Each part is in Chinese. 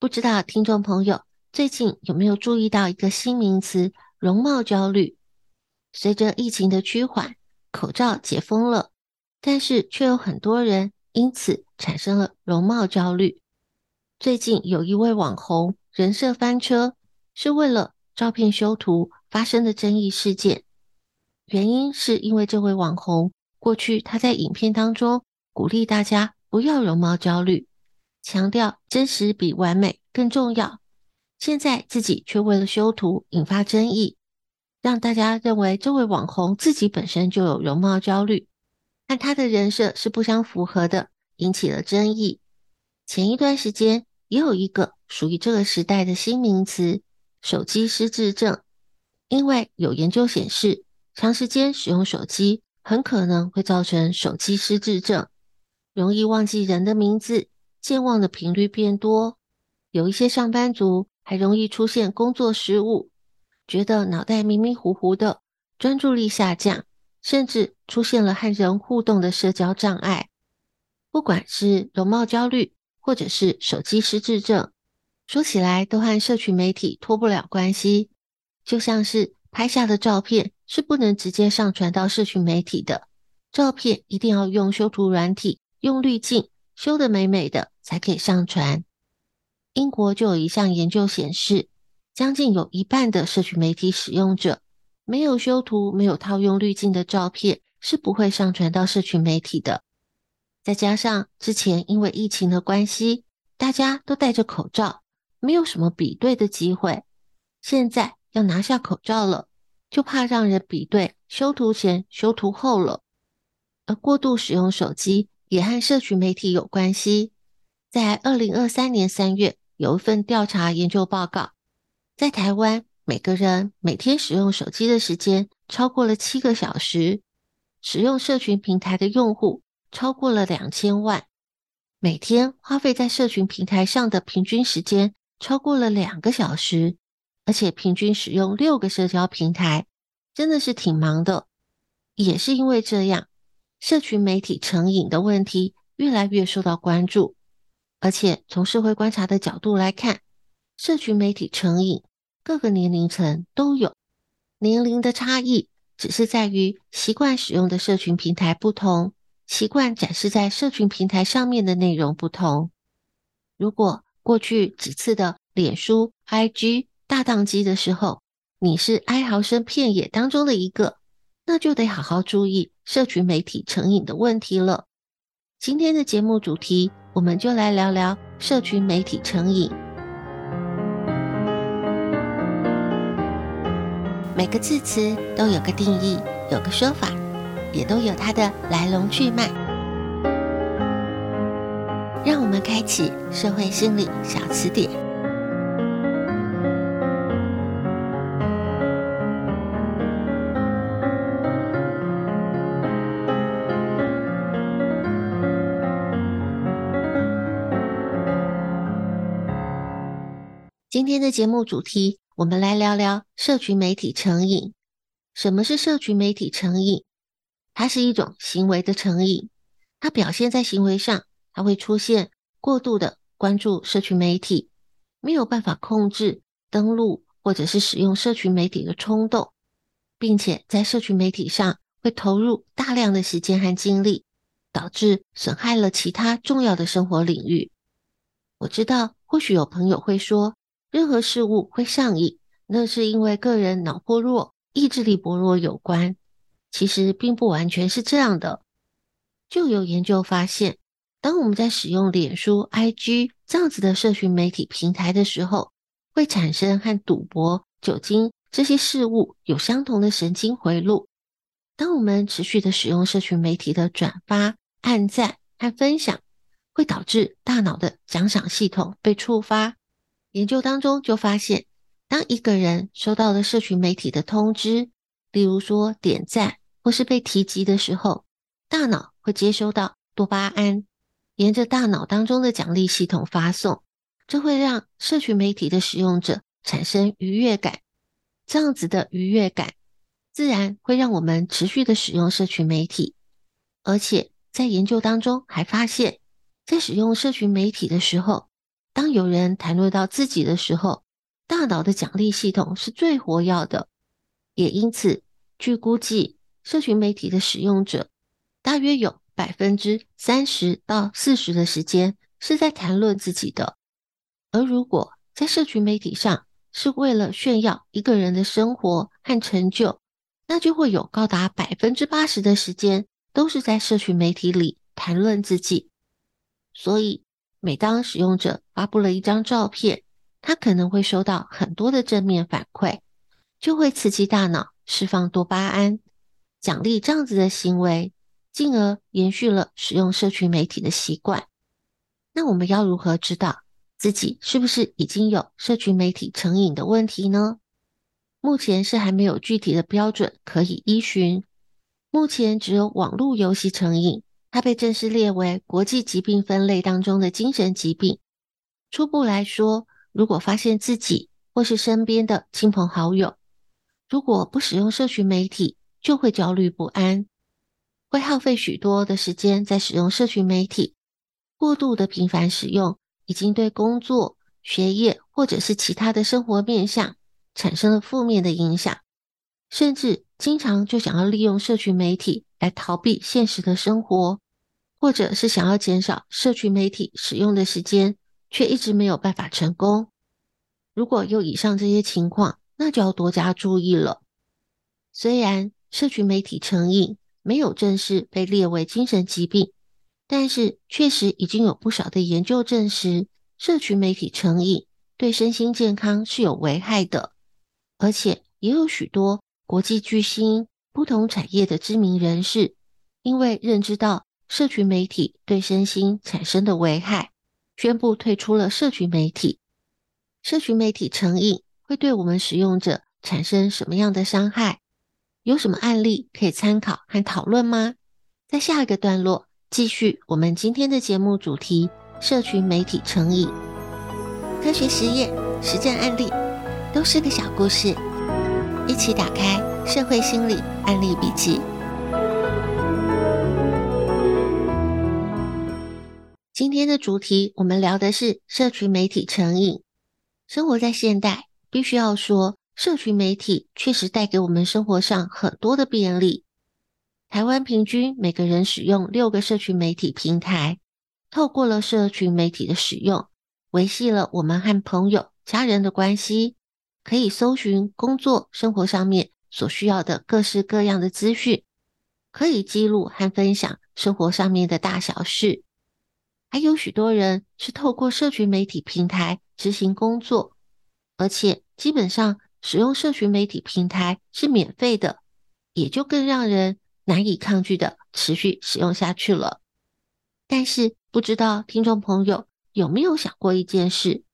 不知道听众朋友最近有没有注意到一个新名词——容貌焦虑？随着疫情的趋缓，口罩解封了，但是却有很多人因此产生了容貌焦虑。最近有一位网红人设翻车，是为了照片修图发生的争议事件。原因是因为这位网红过去他在影片当中鼓励大家不要容貌焦虑，强调真实比完美更重要。现在自己却为了修图引发争议，让大家认为这位网红自己本身就有容貌焦虑，和他的人设是不相符合的，引起了争议。前一段时间也有一个属于这个时代的新名词——手机失智症，因为有研究显示。长时间使用手机很可能会造成手机失智症，容易忘记人的名字，健忘的频率变多。有一些上班族还容易出现工作失误，觉得脑袋迷迷糊糊的，专注力下降，甚至出现了和人互动的社交障碍。不管是容貌焦虑，或者是手机失智症，说起来都和社群媒体脱不了关系，就像是拍下的照片。是不能直接上传到社群媒体的，照片一定要用修图软体，用滤镜修得美美的才可以上传。英国就有一项研究显示，将近有一半的社群媒体使用者，没有修图、没有套用滤镜的照片是不会上传到社群媒体的。再加上之前因为疫情的关系，大家都戴着口罩，没有什么比对的机会，现在要拿下口罩了。就怕让人比对修图前、修图后了，而过度使用手机也和社群媒体有关系。在二零二三年三月，有一份调查研究报告，在台湾，每个人每天使用手机的时间超过了七个小时，使用社群平台的用户超过了两千万，每天花费在社群平台上的平均时间超过了两个小时。而且平均使用六个社交平台，真的是挺忙的。也是因为这样，社群媒体成瘾的问题越来越受到关注。而且从社会观察的角度来看，社群媒体成瘾各个年龄层都有，年龄的差异只是在于习惯使用的社群平台不同，习惯展示在社群平台上面的内容不同。如果过去几次的脸书、IG，大宕机的时候，你是哀嚎声遍野当中的一个，那就得好好注意社群媒体成瘾的问题了。今天的节目主题，我们就来聊聊社群媒体成瘾。每个字词都有个定义，有个说法，也都有它的来龙去脉。让我们开启社会心理小词典。今天的节目主题，我们来聊聊社群媒体成瘾。什么是社群媒体成瘾？它是一种行为的成瘾，它表现在行为上，它会出现过度的关注社群媒体，没有办法控制登录或者是使用社群媒体的冲动，并且在社群媒体上会投入大量的时间和精力。导致损害了其他重要的生活领域。我知道，或许有朋友会说，任何事物会上瘾，那是因为个人脑波弱、意志力薄弱有关。其实并不完全是这样的。就有研究发现，当我们在使用脸书、IG 这样子的社群媒体平台的时候，会产生和赌博、酒精这些事物有相同的神经回路。当我们持续的使用社群媒体的转发，按赞和分享会导致大脑的奖赏系统被触发。研究当中就发现，当一个人收到了社群媒体的通知，例如说点赞或是被提及的时候，大脑会接收到多巴胺，沿着大脑当中的奖励系统发送，这会让社群媒体的使用者产生愉悦感。这样子的愉悦感，自然会让我们持续的使用社群媒体，而且。在研究当中还发现，在使用社群媒体的时候，当有人谈论到自己的时候，大脑的奖励系统是最活跃的。也因此，据估计，社群媒体的使用者大约有百分之三十到四十的时间是在谈论自己的。而如果在社群媒体上是为了炫耀一个人的生活和成就，那就会有高达百分之八十的时间。都是在社群媒体里谈论自己，所以每当使用者发布了一张照片，他可能会收到很多的正面反馈，就会刺激大脑释放多巴胺，奖励这样子的行为，进而延续了使用社群媒体的习惯。那我们要如何知道自己是不是已经有社群媒体成瘾的问题呢？目前是还没有具体的标准可以依循。目前只有网络游戏成瘾，它被正式列为国际疾病分类当中的精神疾病。初步来说，如果发现自己或是身边的亲朋好友，如果不使用社群媒体，就会焦虑不安，会耗费许多的时间在使用社群媒体。过度的频繁使用，已经对工作、学业或者是其他的生活面向产生了负面的影响，甚至。经常就想要利用社群媒体来逃避现实的生活，或者是想要减少社群媒体使用的时间，却一直没有办法成功。如果有以上这些情况，那就要多加注意了。虽然社群媒体成瘾没有正式被列为精神疾病，但是确实已经有不少的研究证实，社群媒体成瘾对身心健康是有危害的，而且也有许多。国际巨星、不同产业的知名人士，因为认知到社群媒体对身心产生的危害，宣布退出了社群媒体。社群媒体成瘾会对我们使用者产生什么样的伤害？有什么案例可以参考和讨论吗？在下一个段落，继续我们今天的节目主题：社群媒体成瘾。科学实验、实战案例，都是个小故事。一起打开《社会心理案例笔记》。今天的主题，我们聊的是社群媒体成瘾。生活在现代，必须要说，社群媒体确实带给我们生活上很多的便利。台湾平均每个人使用六个社群媒体平台，透过了社群媒体的使用，维系了我们和朋友、家人的关系。可以搜寻工作、生活上面所需要的各式各样的资讯，可以记录和分享生活上面的大小事。还有许多人是透过社群媒体平台执行工作，而且基本上使用社群媒体平台是免费的，也就更让人难以抗拒的持续使用下去了。但是，不知道听众朋友有没有想过一件事？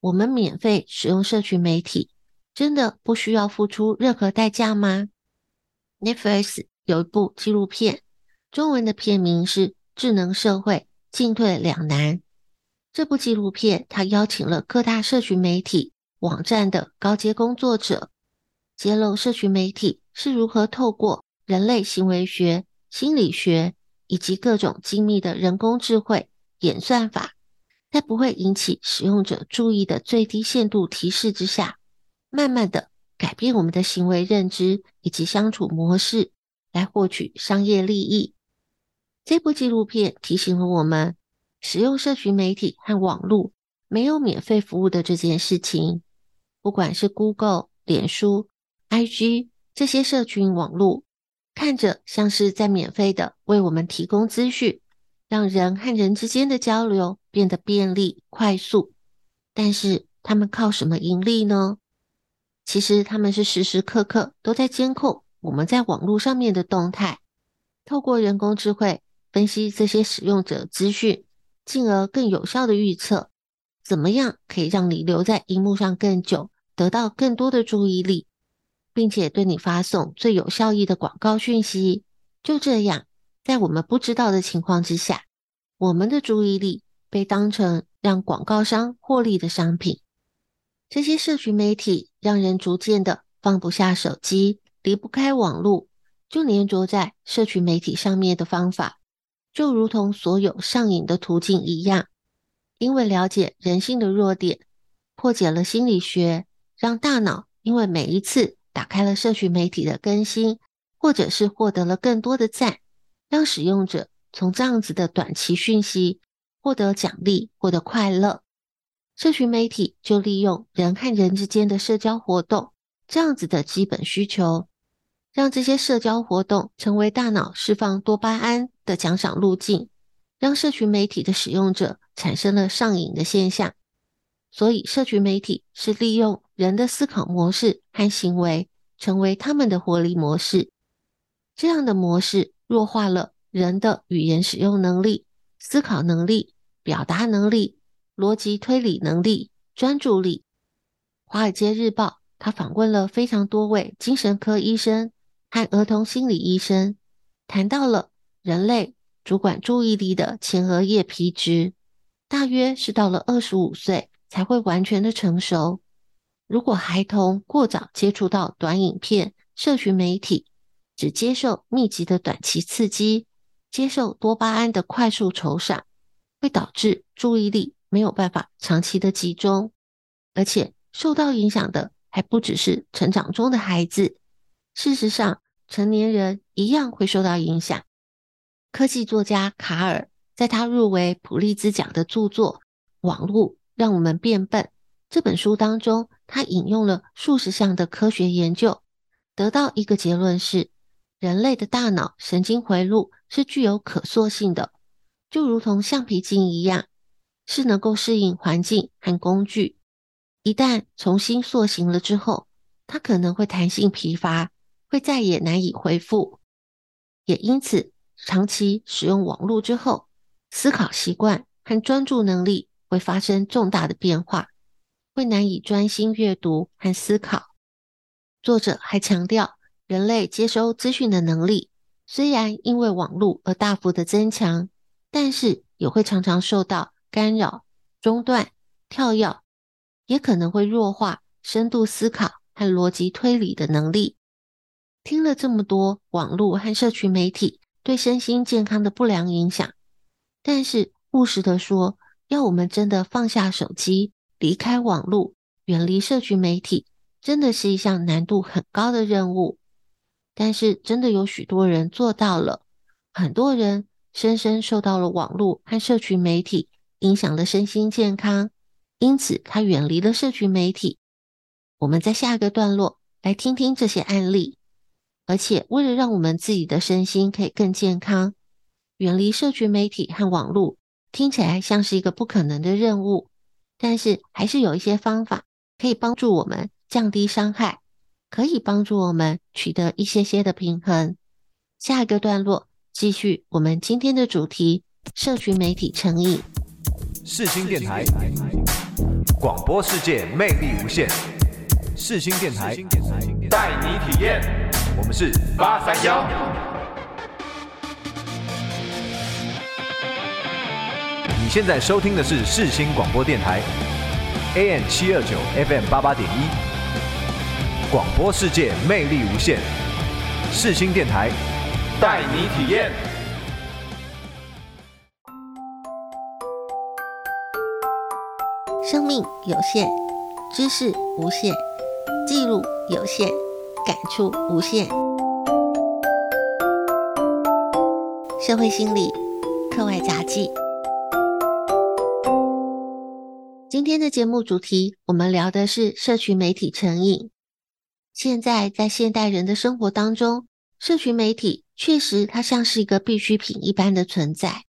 我们免费使用社群媒体，真的不需要付出任何代价吗？Netflix 有一部纪录片，中文的片名是《智能社会进退两难》。这部纪录片它邀请了各大社群媒体网站的高阶工作者，揭露社群媒体是如何透过人类行为学、心理学以及各种精密的人工智慧演算法，在不会引起使用者注意的最低限度提示之下，慢慢的改变我们的行为认知以及相处模式，来获取商业利益。这部纪录片提醒了我们，使用社群媒体和网络没有免费服务的这件事情。不管是 Google、脸书、IG 这些社群网络，看着像是在免费的为我们提供资讯，让人和人之间的交流变得便利快速。但是他们靠什么盈利呢？其实他们是时时刻刻都在监控我们在网络上面的动态，透过人工智慧。分析这些使用者资讯，进而更有效的预测怎么样可以让你留在荧幕上更久，得到更多的注意力，并且对你发送最有效益的广告讯息。就这样，在我们不知道的情况之下，我们的注意力被当成让广告商获利的商品。这些社群媒体让人逐渐的放不下手机，离不开网络，就黏着在社群媒体上面的方法。就如同所有上瘾的途径一样，因为了解人性的弱点，破解了心理学，让大脑因为每一次打开了社群媒体的更新，或者是获得了更多的赞，让使用者从这样子的短期讯息获得奖励，获得快乐。社群媒体就利用人和人之间的社交活动这样子的基本需求。让这些社交活动成为大脑释放多巴胺的奖赏路径，让社群媒体的使用者产生了上瘾的现象。所以，社群媒体是利用人的思考模式和行为，成为他们的获利模式。这样的模式弱化了人的语言使用能力、思考能力、表达能力、逻辑推理能力、专注力。《华尔街日报》他访问了非常多位精神科医生。和儿童心理医生谈到了人类主管注意力的前额叶皮质，大约是到了二十五岁才会完全的成熟。如果孩童过早接触到短影片、社群媒体，只接受密集的短期刺激，接受多巴胺的快速酬赏，会导致注意力没有办法长期的集中，而且受到影响的还不只是成长中的孩子。事实上，成年人一样会受到影响。科技作家卡尔在他入围普利兹奖的著作《网络让我们变笨》这本书当中，他引用了数十项的科学研究，得到一个结论是：人类的大脑神经回路是具有可塑性的，就如同橡皮筋一样，是能够适应环境和工具。一旦重新塑形了之后，它可能会弹性疲乏。会再也难以恢复，也因此，长期使用网络之后，思考习惯和专注能力会发生重大的变化，会难以专心阅读和思考。作者还强调，人类接收资讯的能力虽然因为网络而大幅的增强，但是也会常常受到干扰、中断、跳跃，也可能会弱化深度思考和逻辑推理的能力。听了这么多网络和社群媒体对身心健康的不良影响，但是务实的说，要我们真的放下手机，离开网络，远离社群媒体，真的是一项难度很高的任务。但是真的有许多人做到了，很多人深深受到了网络和社群媒体影响的身心健康，因此他远离了社群媒体。我们在下一个段落来听听这些案例。而且，为了让我们自己的身心可以更健康，远离社群媒体和网络，听起来像是一个不可能的任务。但是，还是有一些方法可以帮助我们降低伤害，可以帮助我们取得一些些的平衡。下一个段落继续我们今天的主题：社群媒体成瘾。世新电台广播世界魅力无限，世新电台带你体验。我们是八三幺。你现在收听的是世新广播电台 AM 七二九 FM 八八点一，广播世界魅力无限，世新电台带你体验。生命有限，知识无限，记录有限，感触无限。社会心理课外杂记。今天的节目主题，我们聊的是社群媒体成瘾。现在在现代人的生活当中，社群媒体确实它像是一个必需品一般的存在，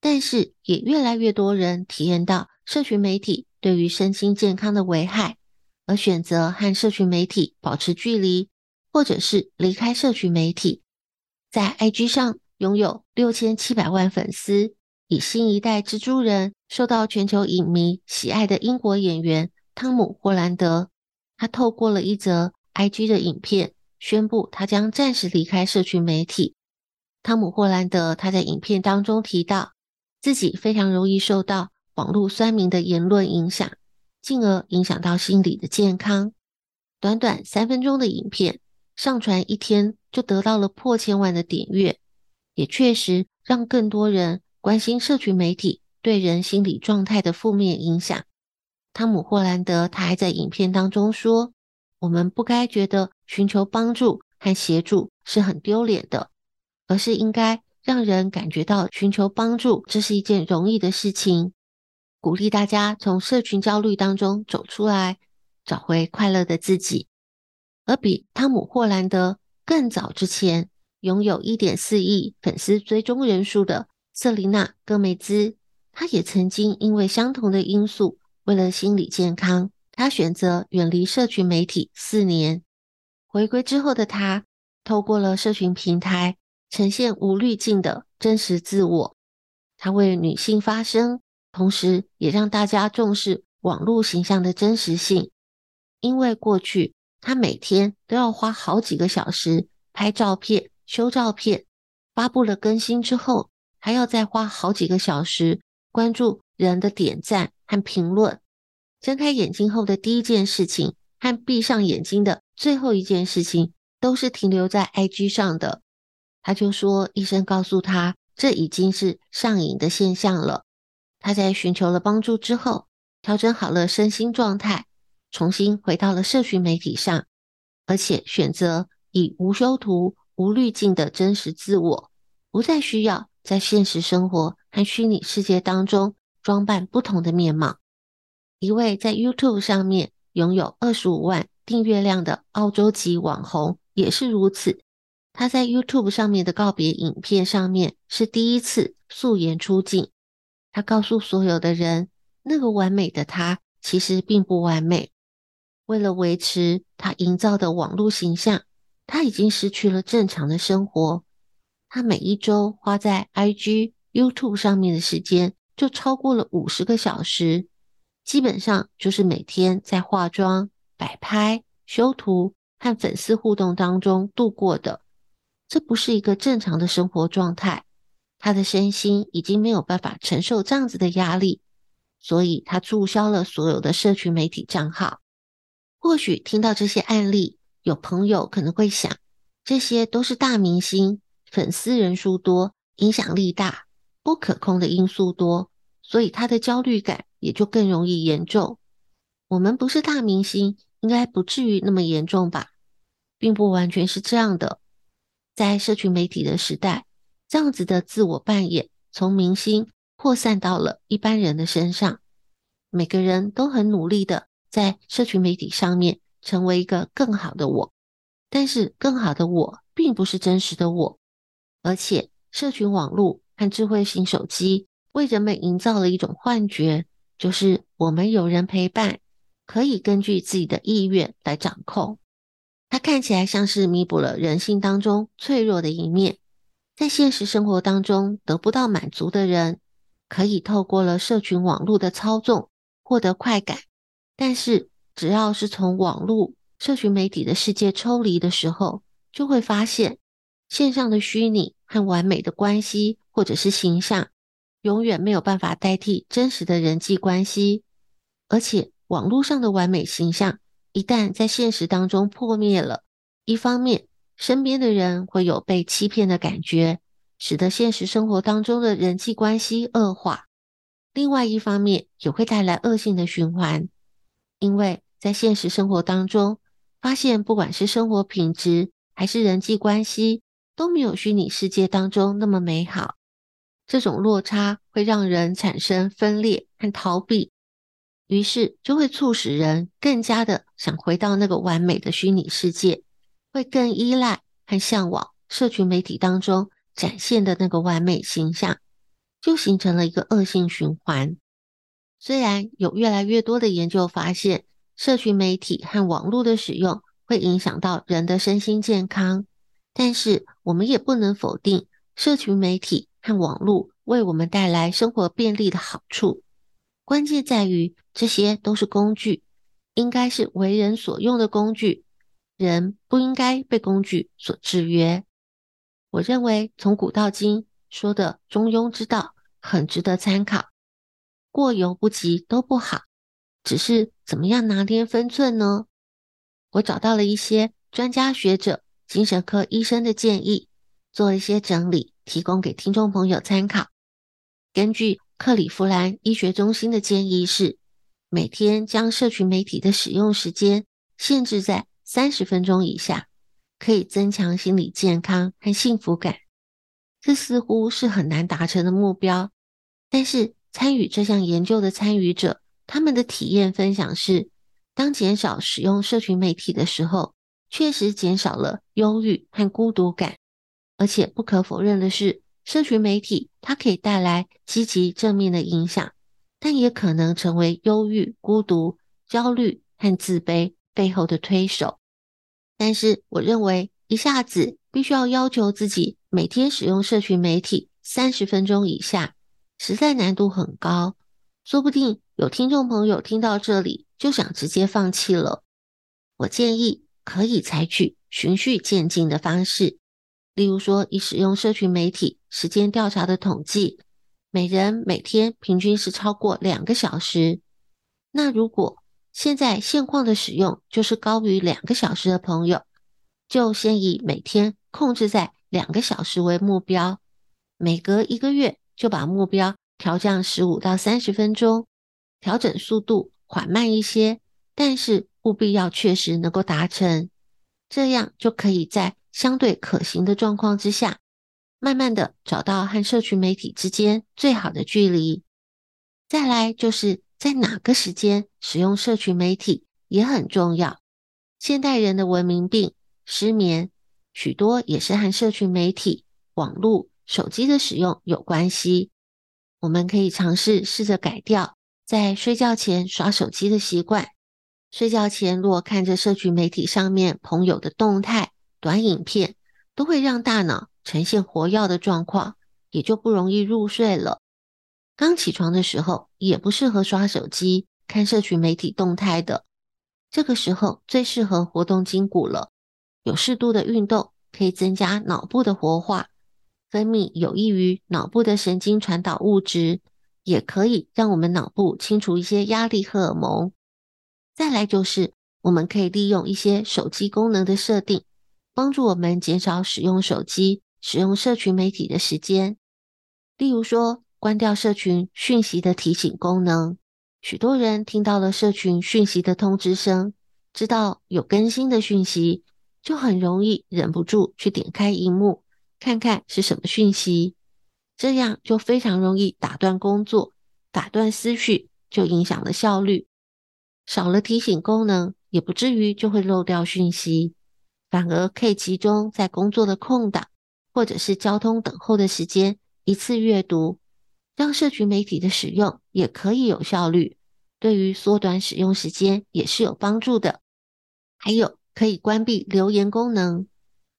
但是也越来越多人体验到社群媒体对于身心健康的危害，而选择和社群媒体保持距离，或者是离开社群媒体。在 IG 上拥有六千七百万粉丝。以新一代蜘蛛人受到全球影迷喜爱的英国演员汤姆·霍兰德，他透过了一则 IG 的影片，宣布他将暂时离开社群媒体。汤姆·霍兰德他在影片当中提到，自己非常容易受到网络酸民的言论影响，进而影响到心理的健康。短短三分钟的影片上传一天就得到了破千万的点阅，也确实让更多人。关心社群媒体对人心理状态的负面影响，汤姆·霍兰德他还在影片当中说：“我们不该觉得寻求帮助和协助是很丢脸的，而是应该让人感觉到寻求帮助这是一件容易的事情，鼓励大家从社群焦虑当中走出来，找回快乐的自己。”而比汤姆·霍兰德更早之前拥有一点四亿粉丝追踪人数的。瑟琳娜·戈梅兹，她也曾经因为相同的因素，为了心理健康，她选择远离社群媒体四年。回归之后的她，透过了社群平台，呈现无滤镜的真实自我。她为女性发声，同时也让大家重视网络形象的真实性。因为过去他每天都要花好几个小时拍照片、修照片，发布了更新之后。还要再花好几个小时关注人的点赞和评论。睁开眼睛后的第一件事情和闭上眼睛的最后一件事情都是停留在 IG 上的。他就说，医生告诉他，这已经是上瘾的现象了。他在寻求了帮助之后，调整好了身心状态，重新回到了社群媒体上，而且选择以无修图、无滤镜的真实自我，不再需要。在现实生活和虚拟世界当中装扮不同的面貌。一位在 YouTube 上面拥有二十五万订阅量的澳洲籍网红也是如此。他在 YouTube 上面的告别影片上面是第一次素颜出镜。他告诉所有的人，那个完美的他其实并不完美。为了维持他营造的网络形象，他已经失去了正常的生活。他每一周花在 IG、YouTube 上面的时间就超过了五十个小时，基本上就是每天在化妆、摆拍、修图和粉丝互动当中度过的。这不是一个正常的生活状态，他的身心已经没有办法承受这样子的压力，所以他注销了所有的社群媒体账号。或许听到这些案例，有朋友可能会想，这些都是大明星。粉丝人数多，影响力大，不可控的因素多，所以他的焦虑感也就更容易严重。我们不是大明星，应该不至于那么严重吧？并不完全是这样的。在社群媒体的时代，这样子的自我扮演从明星扩散到了一般人的身上。每个人都很努力的在社群媒体上面成为一个更好的我，但是更好的我并不是真实的我。而且，社群网络和智慧型手机为人们营造了一种幻觉，就是我们有人陪伴，可以根据自己的意愿来掌控。它看起来像是弥补了人性当中脆弱的一面，在现实生活当中得不到满足的人，可以透过了社群网络的操纵获得快感。但是，只要是从网络、社群媒体的世界抽离的时候，就会发现。线上的虚拟和完美的关系，或者是形象，永远没有办法代替真实的人际关系。而且，网络上的完美形象一旦在现实当中破灭了，一方面身边的人会有被欺骗的感觉，使得现实生活当中的人际关系恶化；另外一方面也会带来恶性的循环，因为在现实生活当中发现，不管是生活品质还是人际关系，都没有虚拟世界当中那么美好。这种落差会让人产生分裂和逃避。于是就会促使人更加的想回到那个完美的虚拟世界，会更依赖和向往社群媒体当中展现的那个完美形象，就形成了一个恶性循环。虽然有越来越多的研究发现，社群媒体和网络的使用会影响到人的身心健康，但是我们也不能否定社群媒体和网络为我们带来生活便利的好处。关键在于，这些都是工具，应该是为人所用的工具，人不应该被工具所制约。我认为从古到今说的中庸之道很值得参考，过犹不及都不好，只是怎么样拿捏分寸呢？我找到了一些专家学者、精神科医生的建议，做一些整理，提供给听众朋友参考。根据克里夫兰医学中心的建议是，每天将社群媒体的使用时间限制在三十分钟以下，可以增强心理健康和幸福感。这似乎是很难达成的目标，但是参与这项研究的参与者，他们的体验分享是，当减少使用社群媒体的时候，确实减少了忧郁和孤独感，而且不可否认的是，社群媒体它可以带来积极正面的影响，但也可能成为忧郁、孤独、焦虑和自卑背后的推手。但是，我认为一下子必须要要求自己每天使用社群媒体三十分钟以下，实在难度很高。说不定有听众朋友听到这里就想直接放弃了。我建议可以采取循序渐进的方式。例如说，以使用社群媒体时间调查的统计，每人每天平均是超过两个小时。那如果现在现况的使用就是高于两个小时的朋友，就先以每天控制在两个小时为目标，每隔一个月就把目标调降十五到三十分钟，调整速度缓慢一些，但是务必要确实能够达成，这样就可以在。相对可行的状况之下，慢慢的找到和社群媒体之间最好的距离。再来就是在哪个时间使用社群媒体也很重要。现代人的文明病失眠，许多也是和社群媒体、网络、手机的使用有关系。我们可以尝试试着改掉在睡觉前刷手机的习惯。睡觉前若看着社群媒体上面朋友的动态。短影片都会让大脑呈现活跃的状况，也就不容易入睡了。刚起床的时候也不适合刷手机、看社群媒体动态的。这个时候最适合活动筋骨了。有适度的运动可以增加脑部的活化，分泌有益于脑部的神经传导物质，也可以让我们脑部清除一些压力荷尔蒙。再来就是我们可以利用一些手机功能的设定。帮助我们减少使用手机、使用社群媒体的时间。例如说，关掉社群讯息的提醒功能。许多人听到了社群讯息的通知声，知道有更新的讯息，就很容易忍不住去点开萤幕，看看是什么讯息。这样就非常容易打断工作，打断思绪，就影响了效率。少了提醒功能，也不至于就会漏掉讯息。反而可以集中在工作的空档，或者是交通等候的时间，一次阅读，让社群媒体的使用也可以有效率，对于缩短使用时间也是有帮助的。还有可以关闭留言功能，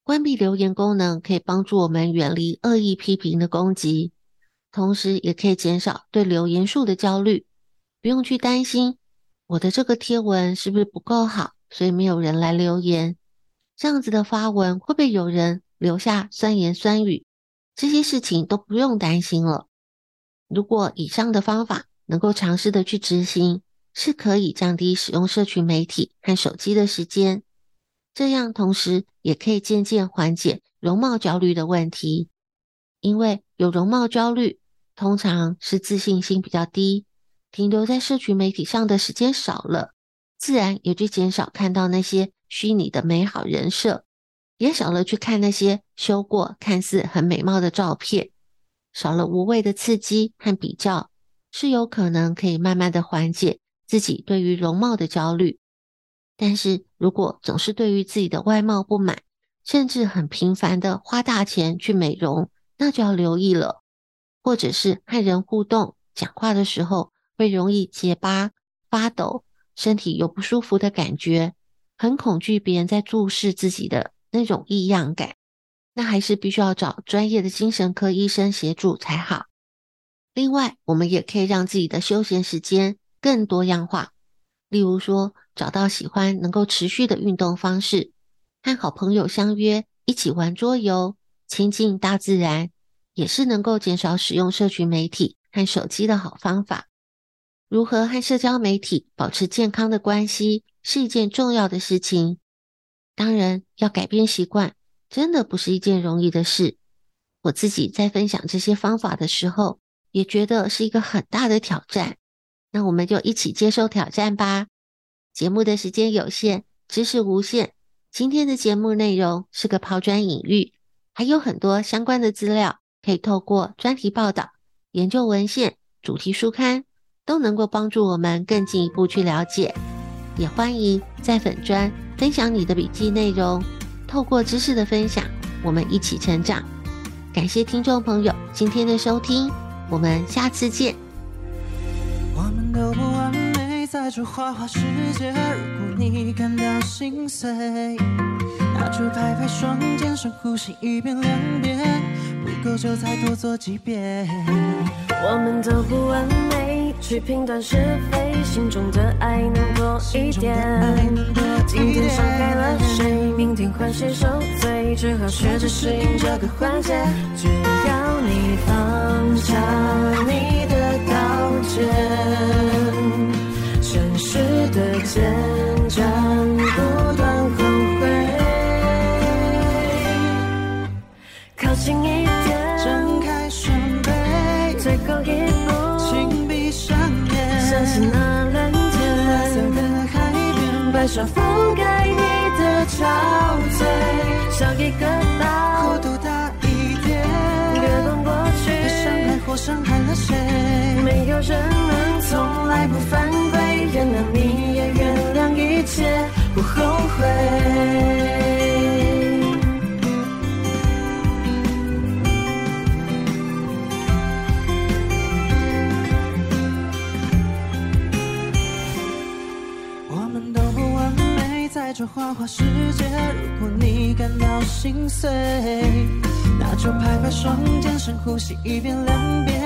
关闭留言功能可以帮助我们远离恶意批评的攻击，同时也可以减少对留言数的焦虑，不用去担心我的这个贴文是不是不够好，所以没有人来留言。这样子的发文会不会有人留下酸言酸语？这些事情都不用担心了。如果以上的方法能够尝试的去执行，是可以降低使用社群媒体和手机的时间，这样同时也可以渐渐缓解容貌焦虑的问题。因为有容貌焦虑，通常是自信心比较低，停留在社群媒体上的时间少了，自然也就减少看到那些虚拟的美好人设，也少了去看那些修过看似很美貌的照片，少了无谓的刺激和比较，是有可能可以慢慢的缓解。自己对于容貌的焦虑，但是如果总是对于自己的外貌不满，甚至很频繁的花大钱去美容，那就要留意了。或者是和人互动、讲话的时候会容易结巴、发抖，身体有不舒服的感觉，很恐惧别人在注视自己的那种异样感，那还是必须要找专业的精神科医生协助才好。另外，我们也可以让自己的休闲时间。更多样化，例如说，找到喜欢能够持续的运动方式，和好朋友相约一起玩桌游，亲近大自然，也是能够减少使用社群媒体和手机的好方法。如何和社交媒体保持健康的关系，是一件重要的事情。当然，要改变习惯，真的不是一件容易的事。我自己在分享这些方法的时候，也觉得是一个很大的挑战。那我们就一起接受挑战吧。节目的时间有限，知识无限。今天的节目内容是个抛砖引玉，还有很多相关的资料，可以透过专题报道、研究文献、主题书刊，都能够帮助我们更进一步去了解。也欢迎在粉专分享你的笔记内容，透过知识的分享，我们一起成长。感谢听众朋友今天的收听，我们下次见。我们都不完美，在这花花世界。如果你感到心碎，那就拍拍双肩，深呼吸一遍两遍，不够就再多做几遍。我们都不完美，去评断是非，心中的爱能多一点。今天伤害了谁，明天换谁受罪，只好学着适应这个环节。只要你放下你的道歉。的坚强，覆盖你的憔悴，像一个岛，厚度大一点。别管过去，别伤害或伤害了谁，没有人能从来不犯规。原谅你也原谅一切，不后悔。在这花花世界。如果你感到心碎，那就拍拍双肩，深呼吸一遍两遍。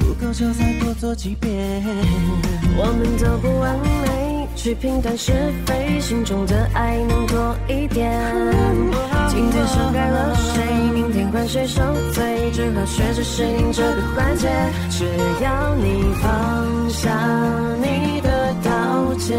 不够就再多做几遍。我们都不完美，去评断是非，心中的爱能多一点。今天伤害了谁，明天换谁受罪，只好学着适应这个环节。只要你放下你的刀剑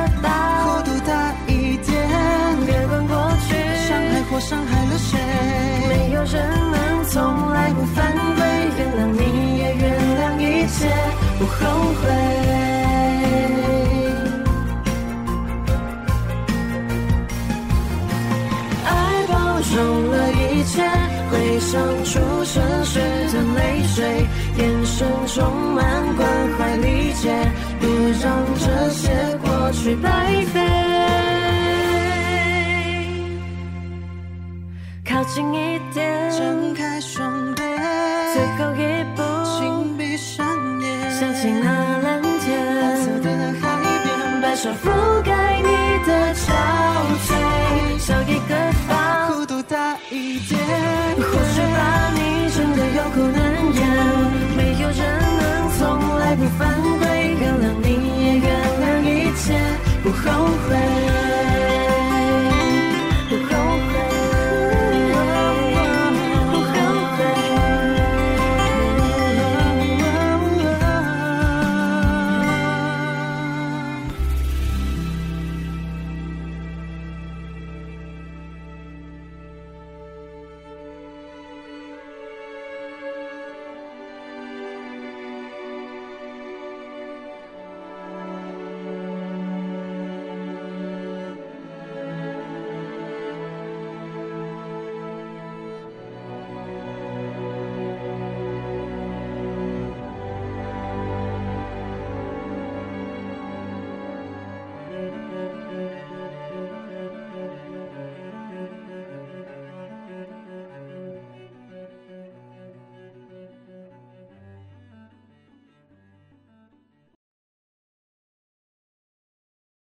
让这些过去白费。靠近一点，睁开双臂，最后一步，请闭上眼。想起那蓝天，蓝色的海边，白纱覆盖你的憔悴，像一个岛，弧度大一点。或许吧，你真的有苦难。不后悔。